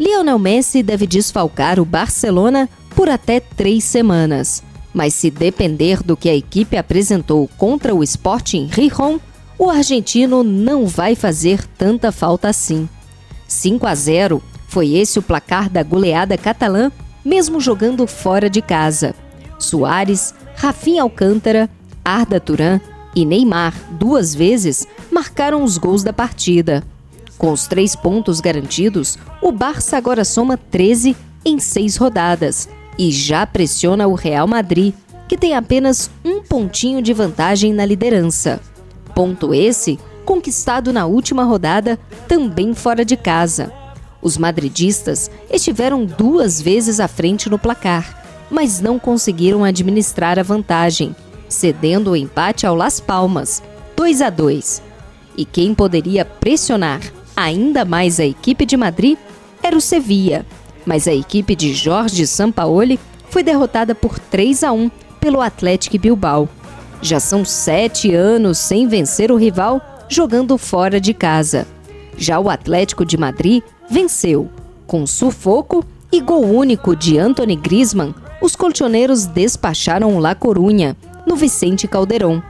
Lionel Messi deve desfalcar o Barcelona por até três semanas. Mas se depender do que a equipe apresentou contra o Sporting Rijon, o argentino não vai fazer tanta falta assim. 5 a 0 foi esse o placar da goleada catalã, mesmo jogando fora de casa. Soares, Rafinha Alcântara, Arda Turan e Neymar, duas vezes, marcaram os gols da partida. Com os três pontos garantidos, o Barça agora soma 13 em seis rodadas e já pressiona o Real Madrid, que tem apenas um pontinho de vantagem na liderança. Ponto esse conquistado na última rodada, também fora de casa. Os madridistas estiveram duas vezes à frente no placar, mas não conseguiram administrar a vantagem, cedendo o empate ao Las Palmas, 2 a 2. E quem poderia pressionar ainda mais a equipe de Madrid era o Sevilla, mas a equipe de Jorge Sampaoli foi derrotada por 3 a 1 pelo Atlético Bilbao. Já são sete anos sem vencer o rival jogando fora de casa. Já o Atlético de Madrid venceu. Com sufoco e gol único de Anthony Griezmann, os colchoneiros despacharam La Corunha, no Vicente Calderón.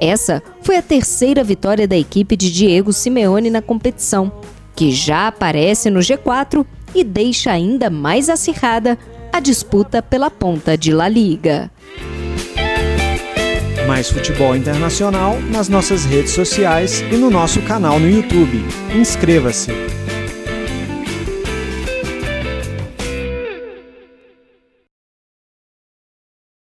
Essa foi a terceira vitória da equipe de Diego Simeone na competição, que já aparece no G4 e deixa ainda mais acirrada a disputa pela ponta de La Liga. Mais futebol internacional nas nossas redes sociais e no nosso canal no YouTube. Inscreva-se!